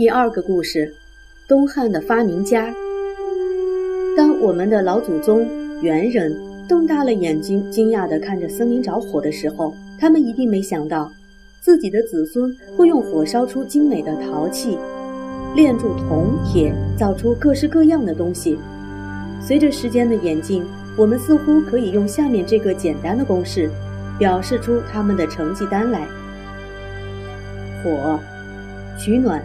第二个故事：东汉的发明家。当我们的老祖宗猿人瞪大了眼睛，惊讶地看着森林着火的时候，他们一定没想到，自己的子孙会用火烧出精美的陶器，炼铸铜铁，造出各式各样的东西。随着时间的演进，我们似乎可以用下面这个简单的公式，表示出他们的成绩单来：火，取暖。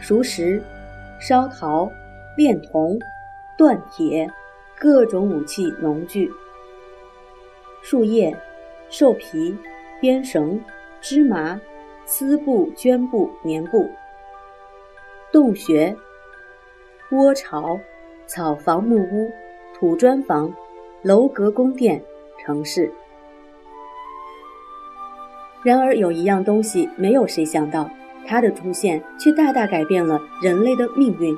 熟食、烧陶、炼铜、锻铁，各种武器、农具。树叶、兽皮、编绳、织麻、丝布、绢布、棉布。洞穴、窝巢、草房、木屋、土砖房、楼阁、宫殿、城市。然而有一样东西，没有谁想到。它的出现却大大改变了人类的命运。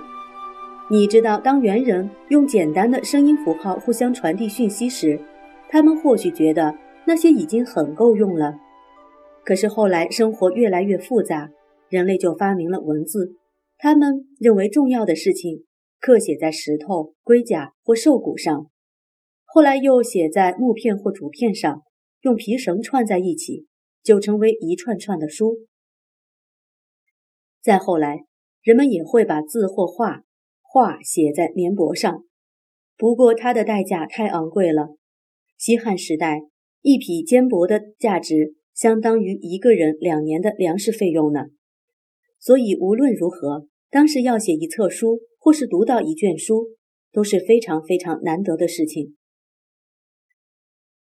你知道，当猿人用简单的声音符号互相传递讯息时，他们或许觉得那些已经很够用了。可是后来生活越来越复杂，人类就发明了文字。他们认为重要的事情刻写在石头、龟甲或兽骨上，后来又写在木片或竹片上，用皮绳串在一起，就成为一串串的书。再后来，人们也会把字或画画写在棉帛上，不过它的代价太昂贵了。西汉时代，一匹缣帛的价值相当于一个人两年的粮食费用呢。所以无论如何，当时要写一册书或是读到一卷书，都是非常非常难得的事情。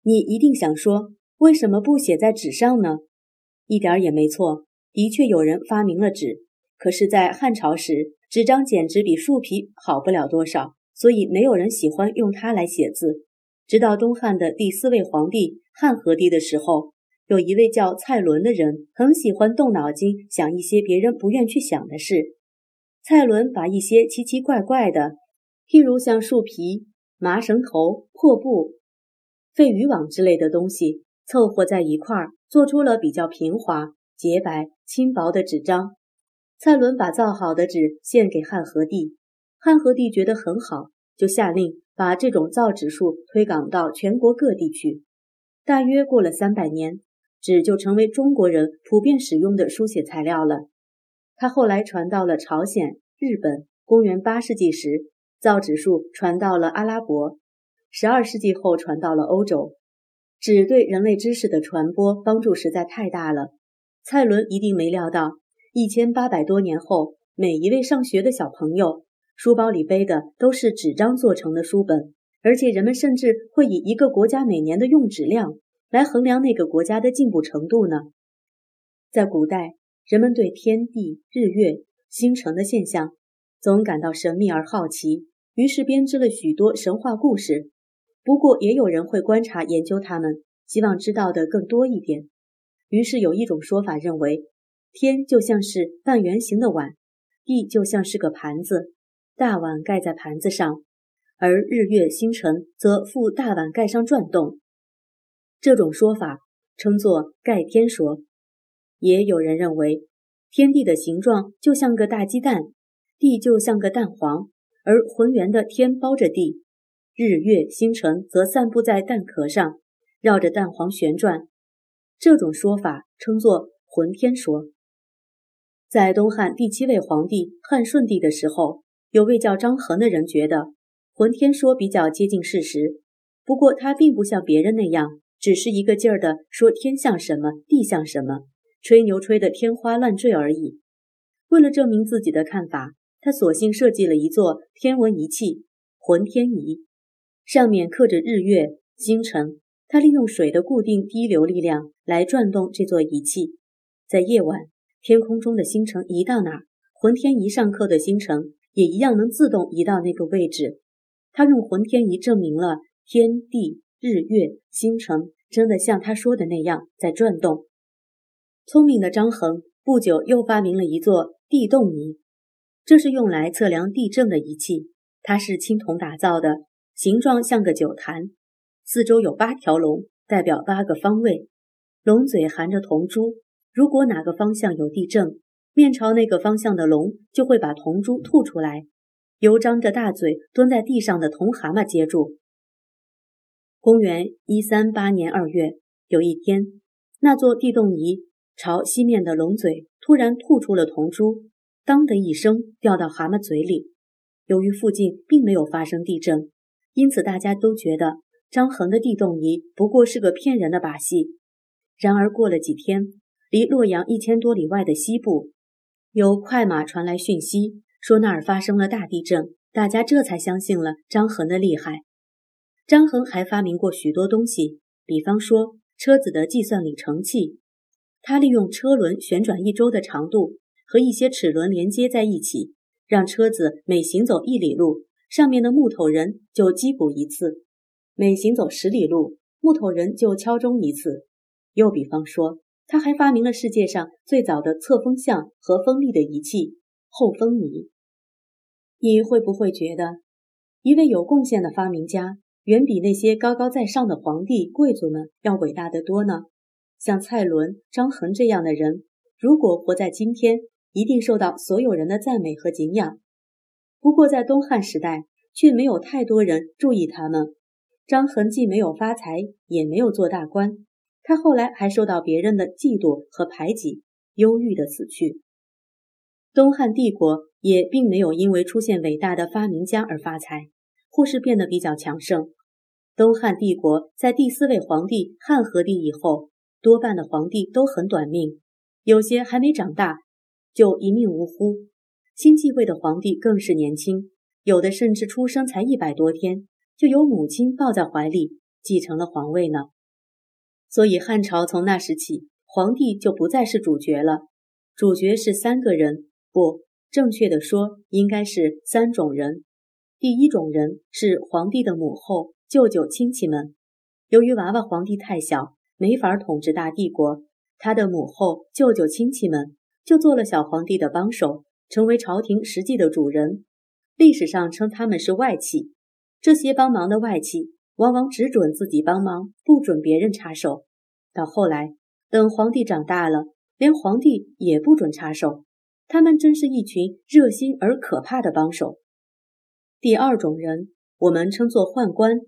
你一定想说，为什么不写在纸上呢？一点也没错。的确有人发明了纸，可是，在汉朝时，纸张简直比树皮好不了多少，所以没有人喜欢用它来写字。直到东汉的第四位皇帝汉和帝的时候，有一位叫蔡伦的人，很喜欢动脑筋想一些别人不愿去想的事。蔡伦把一些奇奇怪怪的，譬如像树皮、麻绳头、破布、废渔网之类的东西，凑合在一块儿，做出了比较平滑。洁白轻薄的纸张，蔡伦把造好的纸献给汉和帝，汉和帝觉得很好，就下令把这种造纸术推广到全国各地去。大约过了三百年，纸就成为中国人普遍使用的书写材料了。它后来传到了朝鲜、日本。公元八世纪时，造纸术传到了阿拉伯，十二世纪后传到了欧洲。纸对人类知识的传播帮助实在太大了。蔡伦一定没料到，一千八百多年后，每一位上学的小朋友书包里背的都是纸张做成的书本，而且人们甚至会以一个国家每年的用纸量来衡量那个国家的进步程度呢。在古代，人们对天地、日月、星辰的现象总感到神秘而好奇，于是编织了许多神话故事。不过，也有人会观察研究它们，希望知道的更多一点。于是有一种说法认为，天就像是半圆形的碗，地就像是个盘子，大碗盖在盘子上，而日月星辰则附大碗盖上转动。这种说法称作盖天说。也有人认为，天地的形状就像个大鸡蛋，地就像个蛋黄，而浑圆的天包着地，日月星辰则散布在蛋壳上，绕着蛋黄旋转。这种说法称作浑天说。在东汉第七位皇帝汉顺帝的时候，有位叫张衡的人觉得浑天说比较接近事实。不过他并不像别人那样，只是一个劲儿的说天像什么，地像什么，吹牛吹得天花乱坠而已。为了证明自己的看法，他索性设计了一座天文仪器——浑天仪，上面刻着日月星辰。他利用水的固定滴流力量来转动这座仪器，在夜晚，天空中的星辰移到哪儿，浑天仪上刻的星辰也一样能自动移到那个位置。他用浑天仪证明了天地日月星辰真的像他说的那样在转动。聪明的张衡不久又发明了一座地动仪，这是用来测量地震的仪器。它是青铜打造的，形状像个酒坛。四周有八条龙，代表八个方位。龙嘴含着铜珠，如果哪个方向有地震，面朝那个方向的龙就会把铜珠吐出来，由张着大嘴蹲在地上的铜蛤蟆接住。公元一三八年二月，有一天，那座地动仪朝西面的龙嘴突然吐出了铜珠，当的一声掉到蛤蟆嘴里。由于附近并没有发生地震，因此大家都觉得张衡的地动仪不过是个骗人的把戏。然而过了几天，离洛阳一千多里外的西部。有快马传来讯息，说那儿发生了大地震，大家这才相信了张衡的厉害。张衡还发明过许多东西，比方说车子的计算里程器。他利用车轮旋转一周的长度和一些齿轮连接在一起，让车子每行走一里路，上面的木头人就击鼓一次；每行走十里路，木头人就敲钟一次。又比方说。他还发明了世界上最早的测风向和风力的仪器——后风仪。你会不会觉得，一位有贡献的发明家远比那些高高在上的皇帝、贵族们要伟大得多呢？像蔡伦、张衡这样的人，如果活在今天，一定受到所有人的赞美和敬仰。不过，在东汉时代，却没有太多人注意他们。张衡既没有发财，也没有做大官。他后来还受到别人的嫉妒和排挤，忧郁的死去。东汉帝国也并没有因为出现伟大的发明家而发财，或是变得比较强盛。东汉帝国在第四位皇帝汉和帝以后，多半的皇帝都很短命，有些还没长大就一命呜呼。新继位的皇帝更是年轻，有的甚至出生才一百多天，就由母亲抱在怀里继承了皇位呢。所以汉朝从那时起，皇帝就不再是主角了。主角是三个人，不正确的说，应该是三种人。第一种人是皇帝的母后、舅舅、亲戚们。由于娃娃皇帝太小，没法统治大帝国，他的母后、舅舅、亲戚们就做了小皇帝的帮手，成为朝廷实际的主人。历史上称他们是外戚。这些帮忙的外戚。往往只准自己帮忙，不准别人插手。到后来，等皇帝长大了，连皇帝也不准插手。他们真是一群热心而可怕的帮手。第二种人，我们称作宦官。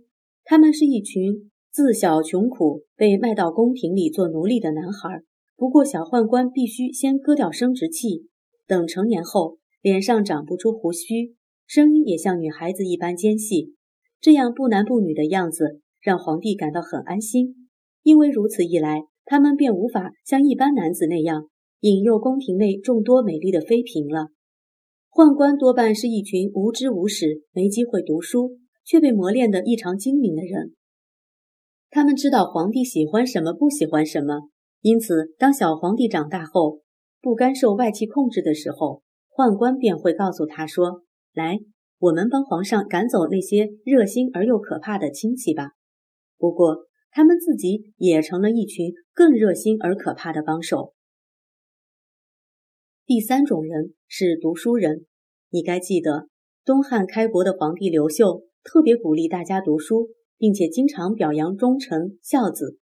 他们是一群自小穷苦，被卖到宫廷里做奴隶的男孩。不过，小宦官必须先割掉生殖器，等成年后，脸上长不出胡须，声音也像女孩子一般尖细。这样不男不女的样子让皇帝感到很安心，因为如此一来，他们便无法像一般男子那样引诱宫廷内众多美丽的妃嫔了。宦官多半是一群无知无识、没机会读书却被磨练得异常精明的人。他们知道皇帝喜欢什么，不喜欢什么，因此当小皇帝长大后不甘受外戚控制的时候，宦官便会告诉他说：“来。”我们帮皇上赶走那些热心而又可怕的亲戚吧。不过，他们自己也成了一群更热心而可怕的帮手。第三种人是读书人。你该记得，东汉开国的皇帝刘秀特别鼓励大家读书，并且经常表扬忠臣孝子，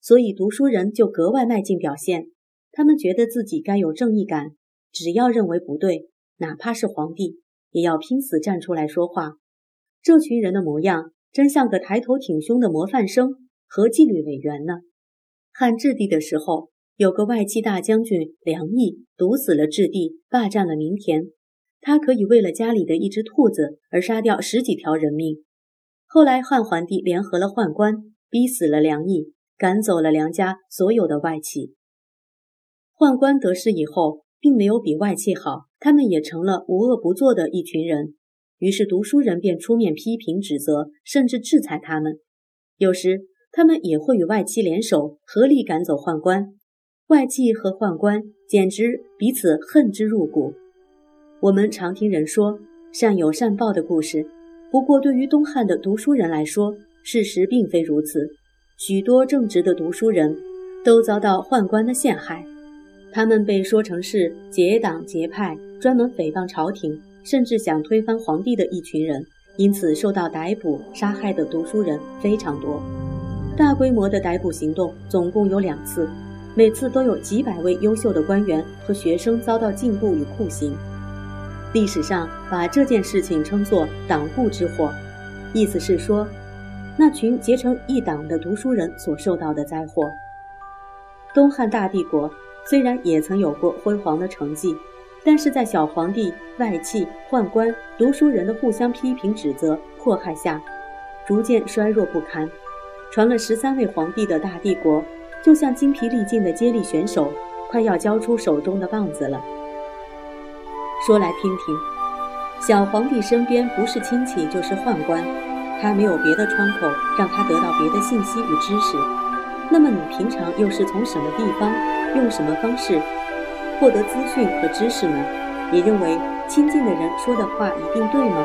所以读书人就格外迈进表现。他们觉得自己该有正义感，只要认为不对，哪怕是皇帝。也要拼死站出来说话。这群人的模样，真像个抬头挺胸的模范生和纪律委员呢。汉质帝的时候，有个外戚大将军梁毅毒死了质帝，霸占了民田。他可以为了家里的一只兔子而杀掉十几条人命。后来汉桓帝联合了宦官，逼死了梁毅，赶走了梁家所有的外戚。宦官得势以后。并没有比外戚好，他们也成了无恶不作的一群人。于是读书人便出面批评、指责，甚至制裁他们。有时他们也会与外戚联手，合力赶走宦官。外戚和宦官简直彼此恨之入骨。我们常听人说善有善报的故事，不过对于东汉的读书人来说，事实并非如此。许多正直的读书人都遭到宦官的陷害。他们被说成是结党结派，专门诽谤朝廷，甚至想推翻皇帝的一群人，因此受到逮捕、杀害的读书人非常多。大规模的逮捕行动总共有两次，每次都有几百位优秀的官员和学生遭到禁锢与酷刑。历史上把这件事情称作“党锢之祸”，意思是说，那群结成一党的读书人所受到的灾祸。东汉大帝国虽然也曾有过辉煌的成绩，但是在小皇帝外戚、宦官、读书人的互相批评、指责、迫害下，逐渐衰弱不堪。传了十三位皇帝的大帝国，就像精疲力尽的接力选手，快要交出手中的棒子了。说来听听，小皇帝身边不是亲戚就是宦官，他没有别的窗口让他得到别的信息与知识。那么你平常又是从什么地方，用什么方式获得资讯和知识呢？你认为亲近的人说的话一定对吗？